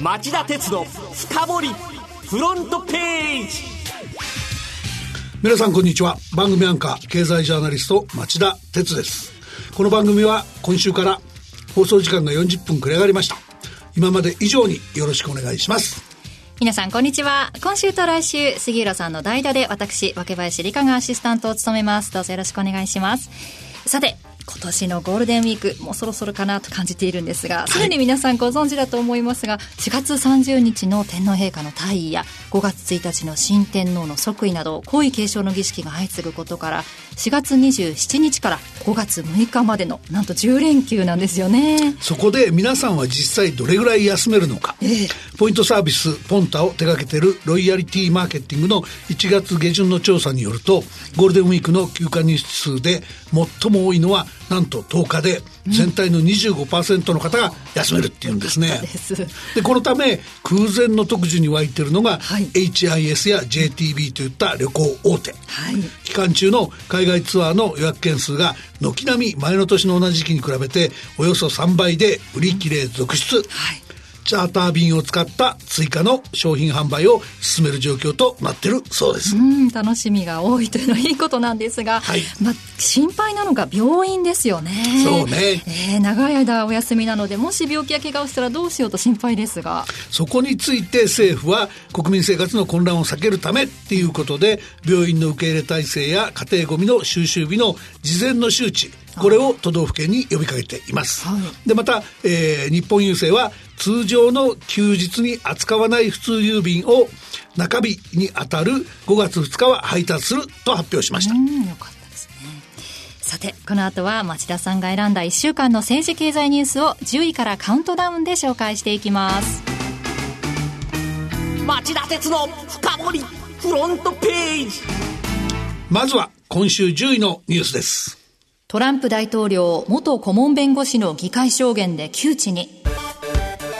町田鉄の深掘りフロントページ。皆さんこんにちは。番組アンカー経済ジャーナリスト町田鉄です。この番組は今週から放送時間が40分くれ上がりました。今まで以上によろしくお願いします。皆さんこんにちは。今週と来週杉浦さんの代打で私若林理香がアシスタントを務めます。どうぞよろしくお願いします。さて今年のゴールデンウィークもうそろそろかなと感じているんですがすでに皆さんご存知だと思いますが4月30日の天皇陛下の退位や5月1日の新天皇の即位など皇位継承の儀式が相次ぐことから4月27日から5月6日までのなんと10連休なんですよね。そこで皆さんは実際どれぐらい休めるのか、ええ、ポイントサービスポンタを手掛けてるロイヤリティマーケティングの1月下旬の調査によるとゴールデンウィークの休暇日数で最も多いのはなんと10日で全体の25%の方が休めるっていうんですね。でこのため空前の特需に湧いてるのが、はい、HIS や JTB といった旅行大手、はい、期間中の海外ツアーの予約件数が軒並み前の年の同じ時期に比べておよそ3倍で売り切れ続出。はいチャーター便を使った追加の商品販売を進める状況となってるそうです。うん、楽しみが多いというのはいいことなんですが、はい、まあ、心配なのが病院ですよね。そうね。えー、長い間お休みなので、もし病気や怪我をしたらどうしようと心配ですが。そこについて政府は国民生活の混乱を避けるためっていうことで、病院の受け入れ体制や家庭ごみの収集日の事前の周知、これを都道府県に呼びかけています。はい、でまた、えー、日本郵政は通常の休日に扱わない普通郵便を中日にあたる5月2日は配達すると発表しました。よかったですね。さて、この後は町田さんが選んだ1週間の政治経済ニュースを10位からカウントダウンで紹介していきます。町田鉄の深掘りフロントページまずは今週10位のニュースです。トランプ大統領元顧問弁護士の議会証言で窮地に。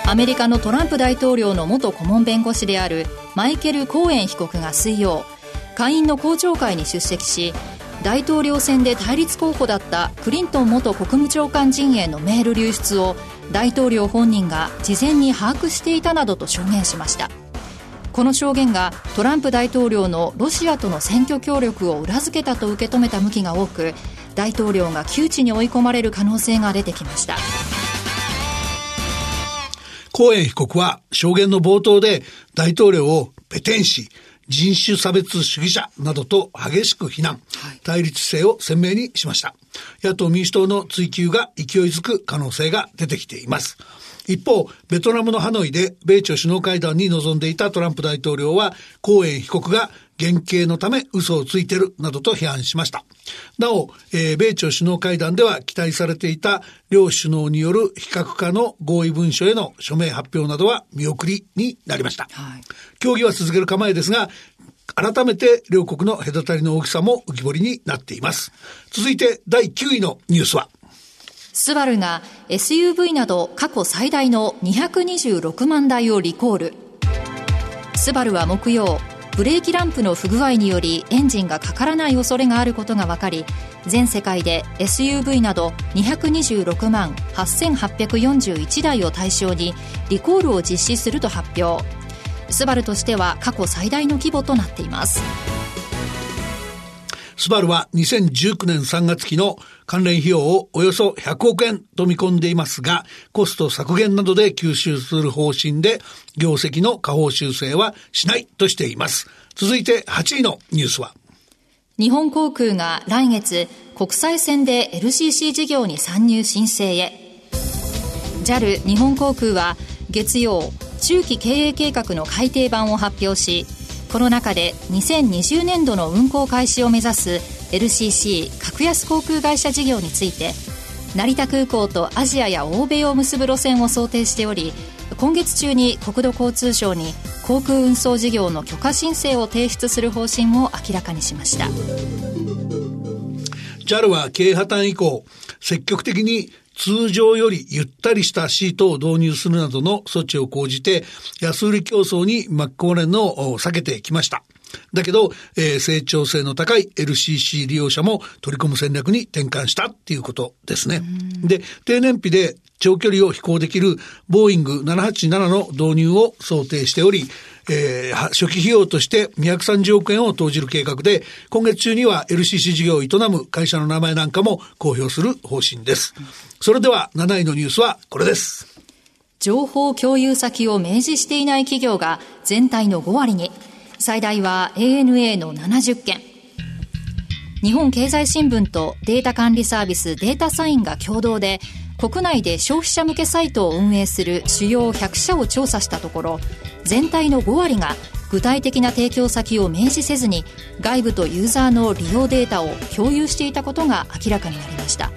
アメリカのトランプ大統領の元顧問弁護士であるマイケル・コーエン被告が水曜下院の公聴会に出席し大統領選で対立候補だったクリントン元国務長官陣営のメール流出を大統領本人が事前に把握していたなどと証言しましたこの証言がトランプ大統領のロシアとの選挙協力を裏付けたと受け止めた向きが多く大統領が窮地に追い込まれる可能性が出てきましたコーエン被告は証言の冒頭で大統領をペテン師、人種差別主義者などと激しく非難、対立姿勢を鮮明にしました。野党民主党の追及が勢いづく可能性が出てきています。一方、ベトナムのハノイで米朝首脳会談に臨んでいたトランプ大統領は、コーエン被告が減刑のため嘘をついてるなどと批判しました。なお、えー、米朝首脳会談では期待されていた両首脳による非核化の合意文書への署名発表などは見送りになりました。はい、協議は続ける構えですが、改めて両国の隔たりの大きさも浮き彫りになっています。続いて第9位のニュースは、スバルが SUV など過去最大の226万台をリコール。スバルは木曜、ブレーキランプの不具合によりエンジンがかからない恐れがあることが分かり全世界で SUV など226万8841台を対象にリコールを実施すると発表スバルとしては過去最大の規模となっていますスバルは2019年3月期の関連費用をおよそ100億円と見込んでいますが、コスト削減などで吸収する方針で、業績の下方修正はしないとしています。続いて8位のニュースは、日本航空が来月、国際線で LCC 事業に参入申請へ。JAL 日本航空は月曜、中期経営計画の改定版を発表し、この中で2020年度の運航開始を目指す LCC 格安航空会社事業について成田空港とアジアや欧米を結ぶ路線を想定しており今月中に国土交通省に航空運送事業の許可申請を提出する方針を明らかにしました。JAL は経営破綻以降積極的に通常よりゆったりしたシートを導入するなどの措置を講じて、安売り競争に巻き込まれるのを避けてきました。だけど、えー、成長性の高い LCC 利用者も取り込む戦略に転換したっていうことですね。で、低燃費で長距離を飛行できるボーイング787の導入を想定しており、えー、初期費用として230億円を投じる計画で、今月中には LCC 事業を営む会社の名前なんかも公表する方針です。それでは7位のニュースはこれです。情報共有先を明示していない企業が全体の5割に、最大は ANA の70件。日本経済新聞とデータ管理サービスデータサインが共同で国内で消費者向けサイトを運営する主要100社を調査したところ全体の5割が具体的な提供先を明示せずに外部とユーザーの利用データを共有していたことが明らかになりました。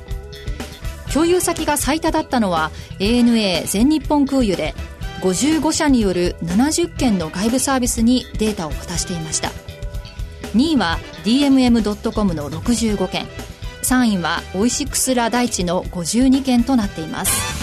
共有先が最多だったのは ANA 全日本空輸で55社による70件の外部サービスにデータを渡していました。2位は DMM.com の65件。3位はオイシックスラ大地の52件となっています。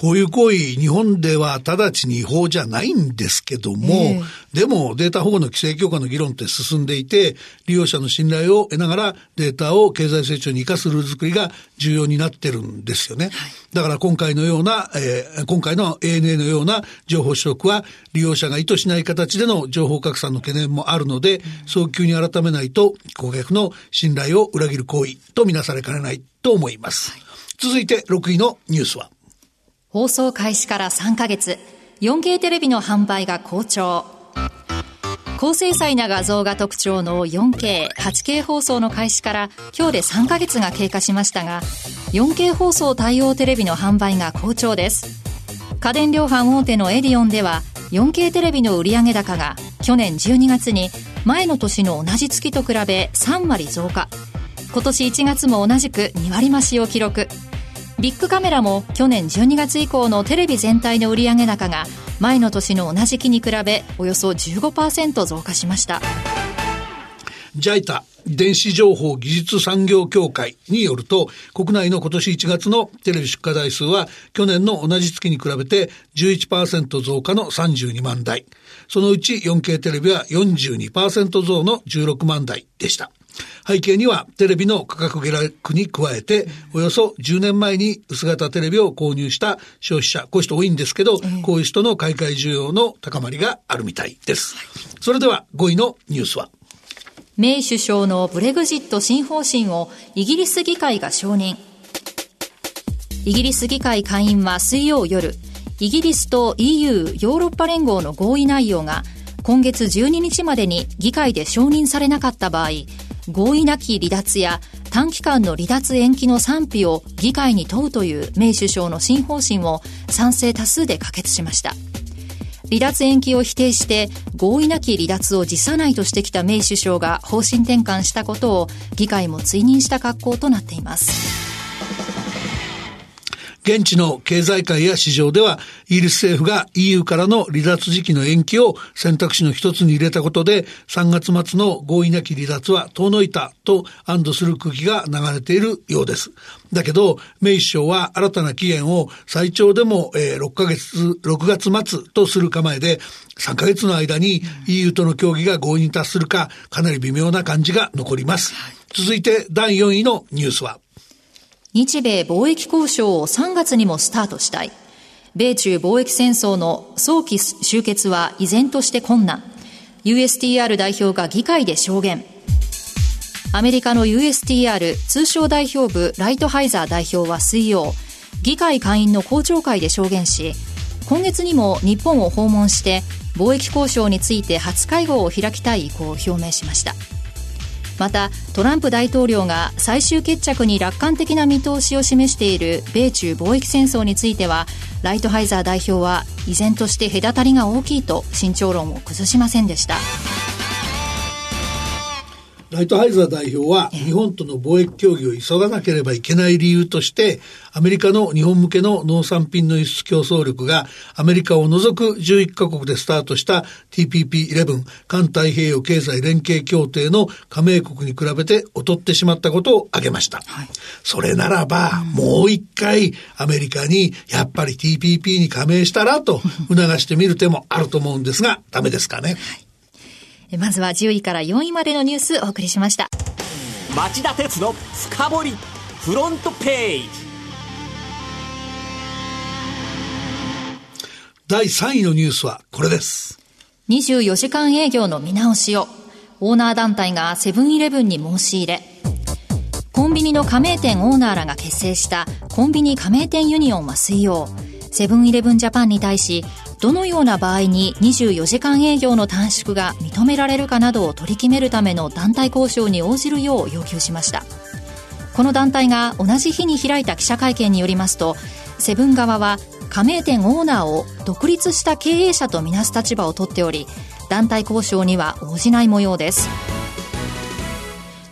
こういう行為、日本では直ちに違法じゃないんですけども、えー、でもデータ保護の規制強化の議論って進んでいて、利用者の信頼を得ながらデータを経済成長に生かすルール作りが重要になってるんですよね。はい、だから今回のような、えー、今回の ANA のような情報取得は利用者が意図しない形での情報拡散の懸念もあるので、早急に改めないと顧客の信頼を裏切る行為とみなされかねないと思います。はい、続いて6位のニュースは放送開始から3ヶ月、4K テレビの販売が好調。高精細な画像が特徴の 4K、8K 放送の開始から今日で3ヶ月が経過しましたが、4K 放送対応テレビの販売が好調です。家電量販大手のエディオンでは、4K テレビの売上高が去年12月に前の年の同じ月と比べ3割増加。今年1月も同じく2割増しを記録。ビッグカメラも去年12月以降のテレビ全体の売上高が前の年の同じ期に比べおよそ15%増加しました JITA 電子情報技術産業協会によると、国内の今年1月のテレビ出荷台数は、去年の同じ月に比べて11%増加の32万台。そのうち 4K テレビは42%増の16万台でした。背景にはテレビの価格下落に加えて、およそ10年前に薄型テレビを購入した消費者、こういう人多いんですけど、こういう人の買い替え需要の高まりがあるみたいです。それでは5位のニュースは？メイ首相のブレグジット新方針をイギリス議会が承認。イギリス議会下院は水曜夜、イギリスと EU ヨーロッパ連合の合意内容が今月12日までに議会で承認されなかった場合、合意なき離脱や短期間の離脱延期の賛否を議会に問うというメイ首相の新方針を賛成多数で可決しました。離脱延期を否定して合意なき離脱を辞さないとしてきたメイ首相が方針転換したことを議会も追認した格好となっています。現地の経済界や市場では、イギリス政府が EU からの離脱時期の延期を選択肢の一つに入れたことで、3月末の合意なき離脱は遠のいたと安堵する空気が流れているようです。だけど、メイ首相は新たな期限を最長でも、え6ヶ月、6月末とする構えで、3ヶ月の間に EU との協議が合意に達するか、かなり微妙な感じが残ります。続いて第4位のニュースは日米貿易交渉を3月にもスタートしたい。米中貿易戦争の早期終結は依然として困難。USTR 代表が議会で証言。アメリカの USTR 通商代表部ライトハイザー代表は水曜、議会下院の公聴会で証言し、今月にも日本を訪問して貿易交渉について初会合を開きたい意向を表明しました。またトランプ大統領が最終決着に楽観的な見通しを示している米中貿易戦争についてはライトハイザー代表は依然として隔たりが大きいと慎重論を崩しませんでした。ライトハイザー代表は、日本との貿易協議を急がなければいけない理由として、アメリカの日本向けの農産品の輸出競争力が、アメリカを除く11カ国でスタートした TPP11 環太平洋経済連携協定の加盟国に比べて劣ってしまったことを挙げました。はい、それならば、もう一回アメリカにやっぱり TPP に加盟したらと 促してみる手もあると思うんですが、ダメですかね。はいまずは10位から4位までのニュースお送りしました。町田鉄の深掘りフロントページ。第3位のニュースはこれです。24時間営業の見直しをオーナー団体がセブンイレブンに申し入れ。コンビニの加盟店オーナーらが結成したコンビニ加盟店ユニオンは水曜。セブンイレブンジャパンに対しどのような場合に24時間営業の短縮が認められるかなどを取り決めるための団体交渉に応じるよう要求しました。この団体が同じ日に開いた記者会見によりますと、セブン側は加盟店オーナーを独立した経営者とみなす立場を取っており団体交渉には応じない模様です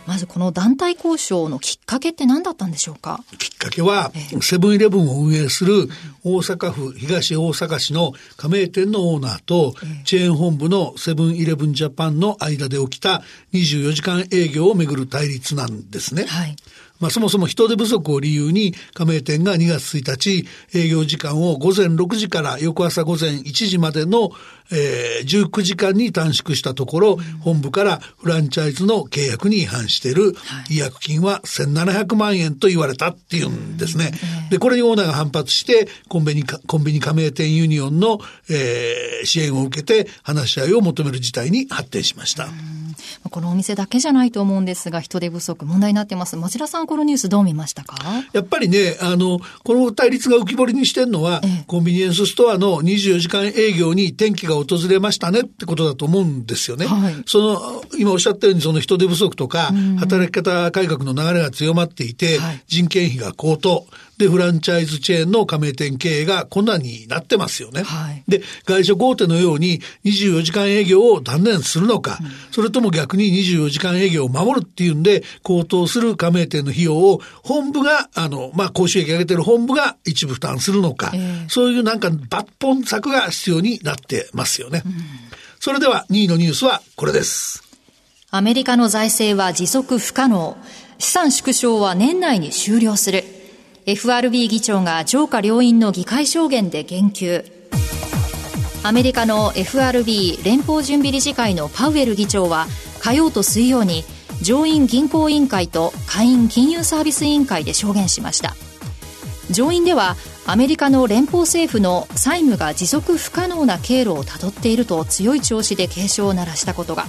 まずこの団体交渉のきっかけって何だったんでしょうか？きっかけは、セブンイレブンを運営する大阪府東大阪市の加盟店のオーナーと、チェーン本部のセブンイレブンジャパンの間で起きた24時間営業をめぐる対立なんですね。はいまあ、そもそも人手不足を理由に加盟店が2月1日営業時間を午前6時から翌朝午前1時までの、えー、19時間に短縮したところ、本部からフランチャイズの契約に違反してい。る違約金は1700万円と言われたっていうんですね。で、これにオーナーが反発して、コンビニ、コンビニ加盟店ユニオンの、えー、支援を受けて話し合いを求める事態に発展しました。このお店だけじゃないと思うんですが、人手不足問題になってます。町田さん、このニュースどう見ましたか？やっぱりね、あの、この対立が浮き彫りにしてるのは、ええ、コンビニエンスストアの24時間営業に転機が訪れましたねってことだと思うんですよね。はい、その、今おっしゃったように、その人手不足とか、働き方改革の流れが強まっていて、はい、人件費が高騰。で、フランチャイズチェーンの加盟店経営が困難になってますよね。はい、で、外食大手のように24時間営業を断念するのか、うん、それとも逆に24時間営業を守るっていうんで、高騰する加盟店の費用を本部が、あの、まあ、公収益上げてる本部が一部負担するのか、えー、そういうなんか抜本策が必要になってますよね。うん、それでは2位のニュースはこれです。アメリカの財政は持続不可能。資産縮小は年内に終了する。FRB 議長が上下両院の議会証言で言及。アメリカの FRB 連邦準備理事会のパウエル議長は火曜と水曜に上院銀行委員会と下院金融サービス委員会で証言しました。上院ではアメリカの連邦政府の債務が持続不可能な経路をたどっていると強い調子で警鐘を鳴らしたことが。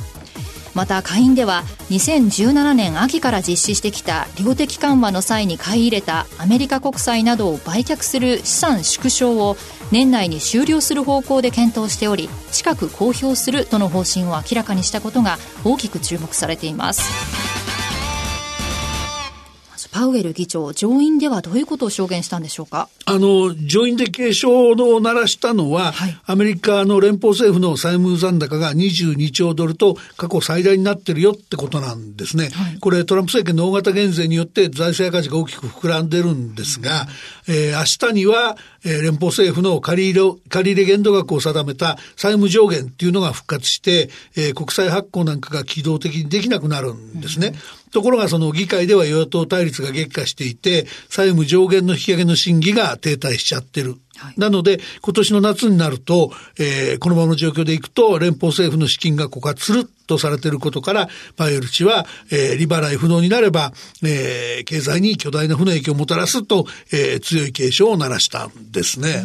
また下院では2017年秋から実施してきた量的緩和の際に買い入れたアメリカ国債などを売却する資産縮小を年内に終了する方向で検討しており近く公表するとの方針を明らかにしたことが大きく注目されています。パウエル議長、上院ではどういうことを証言したんでしょうか？あの、上院で警鐘を鳴らしたのは、はい、アメリカの連邦政府の債務残高が22兆ドルと過去最大になってるよってことなんですね。はい、これトランプ政権の大型減税によって財政赤字が大きく膨らんでるんですが、うん、えー、明日には、えー、連邦政府の借り入れ、借り入れ限度額を定めた債務上限っていうのが復活して、えー、国債発行なんかが機動的にできなくなるんですね。うんところがその議会では与野党対立が激化していて、債務上限の引き上げの審議が停滞しちゃってる。はい、なので、今年の夏になると、えー、このままの状況でいくと、連邦政府の資金が枯渇するとされていることから、パイエル氏は、えー、利払い不能になれば、えー、経済に巨大な負の影響をもたらすと、えー、強い警鐘を鳴らしたんですね。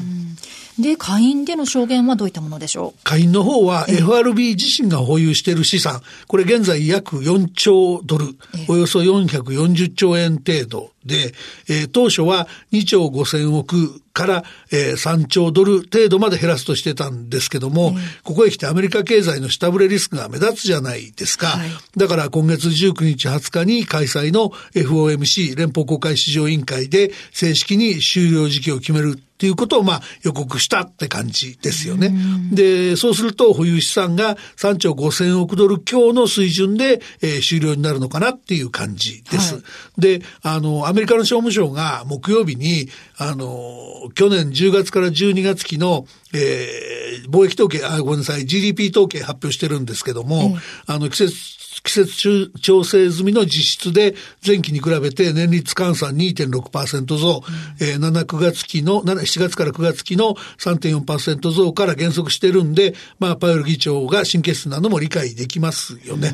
で、下院での証言はどういったものでしょう？下院の方は FRB 自身が保有している資産、これ現在約4兆ドル、およそ440兆円程度。で、えー、当初は2兆5千億から、えー、3兆ドル程度まで減らすとしてたんですけども、ここへ来てアメリカ経済の下振れリスクが目立つじゃないですか。はい、だから今月19日20日に開催の FOMC 連邦公開市場委員会で正式に終了時期を決めるっていうことをまあ予告したって感じですよね。で、そうすると保有資産が3兆5千億ドル強の水準で、えー、終了になるのかなっていう感じです。はい、で、あの、アメリカの商務省が木曜日に、あの、去年10月から12月期の、えー、貿易統計、あ、ごめんなさい、GDP 統計発表してるんですけども、あの、季節季節調整済みの実質で前期に比べて年率換算2.6%増、うん、えー、7、9月期の、7月から9月期の3.4%増から減速してるんで、まあ、パウエル議長が神経質なのも理解できますよね。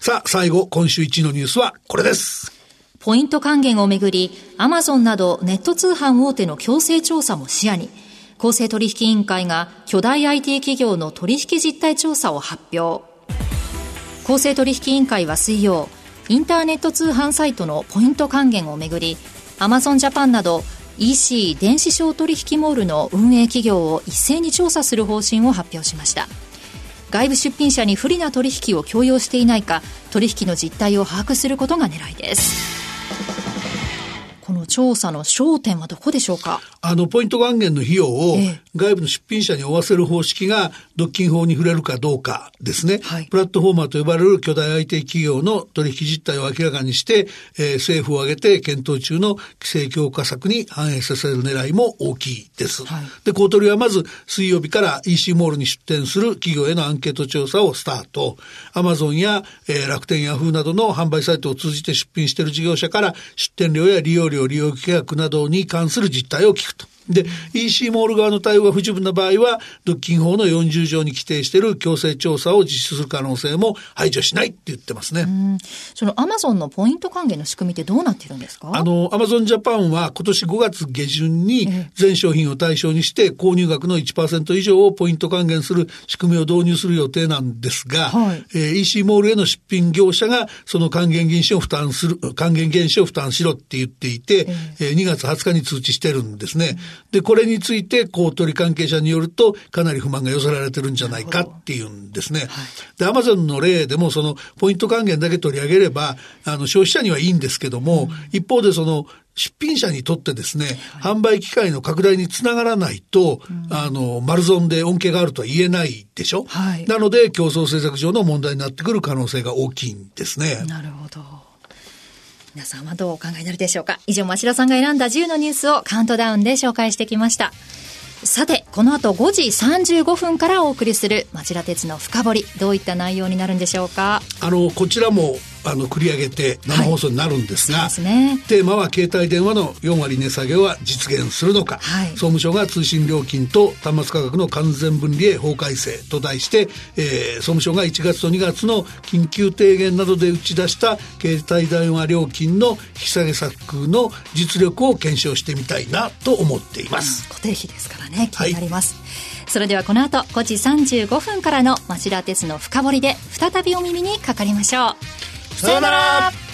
さあ、最後、今週1位のニュースはこれです。ポイント還元をめぐり、アマゾンなどネット通販大手の強制調査も視野に、公正取引委員会が巨大 IT 企業の取引実態調査を発表公正取引委員会は水曜インターネット通販サイトのポイント還元をめぐりアマゾンジャパンなど EC 電子商取引モールの運営企業を一斉に調査する方針を発表しました。外部出品者に不利な取引を強要していないか取引の実態を把握することが狙いです。この調査の焦点はどこでしょうか？あの、ポイント還元の費用を外部の出品者に負わせる方式が独禁法に触れるかどうかですね。はい、プラットフォーマーと呼ばれる巨大 IT 企業の取引実態を明らかにして、えー、政府を挙げて検討中の規制強化策に反映させる狙いも大きいです。はい、で、公取はまず水曜日から EC モールに出店する企業へのアンケート調査をスタート。アマゾンや、えー、楽天ヤフーなどの販売サイトを通じて出品している事業者から出店料や利用料料、利用規約などに関する実態を聞くと。で、EC モール側の対応が不十分な場合は、独禁法の40条に規定している強制調査を実施する可能性も排除しないって言ってますね。そのアマゾンのポイント還元の仕組みってどうなってるんですか？あの、アマゾンジャパンは今年5月下旬に全商品を対象にして購入額の1%以上をポイント還元する仕組みを導入する予定なんですが、はい、えー、EC モールへの出品業者がその還元原資を負担する、還元原資を負担しろって言っていて、えー、2月20日に通知してるんですね。で、これについて、公取関係者によると、かなり不満が寄せられてるんじゃないかっていうんですね。で、アマゾンの例でも、その、ポイント還元だけ取り上げれば、あの、消費者にはいいんですけども、うん、一方でその、出品者にとってですね、はい、販売機会の拡大につながらないと、うん、あの、丸損で恩恵があるとは言えないでしょ、はい、なので、競争政策上の問題になってくる可能性が大きいんですね。なるほど。皆さんはどうお考えになるでしょうか？以上、町田さんが選んだ10のニュースをカウントダウンで紹介してきました。さて、この後5時35分からお送りする町田鉄の深掘り、どういった内容になるんでしょうか？あの、こちらもあの繰り上げて生放送になるんですが、はいね、テーマは携帯電話の4割値下げは実現するのか、はい、総務省が通信料金と端末価格の完全分離へ法改正と題して、えー、総務省が1月と2月の緊急提言などで打ち出した携帯電話料金の引き下げ策の実力を検証してみたいなと思っています、うん、固定費ですからね気になります、はい、それではこの後5時35分からの町田鉄の深掘りで再びお耳にかかりましょうさよなら。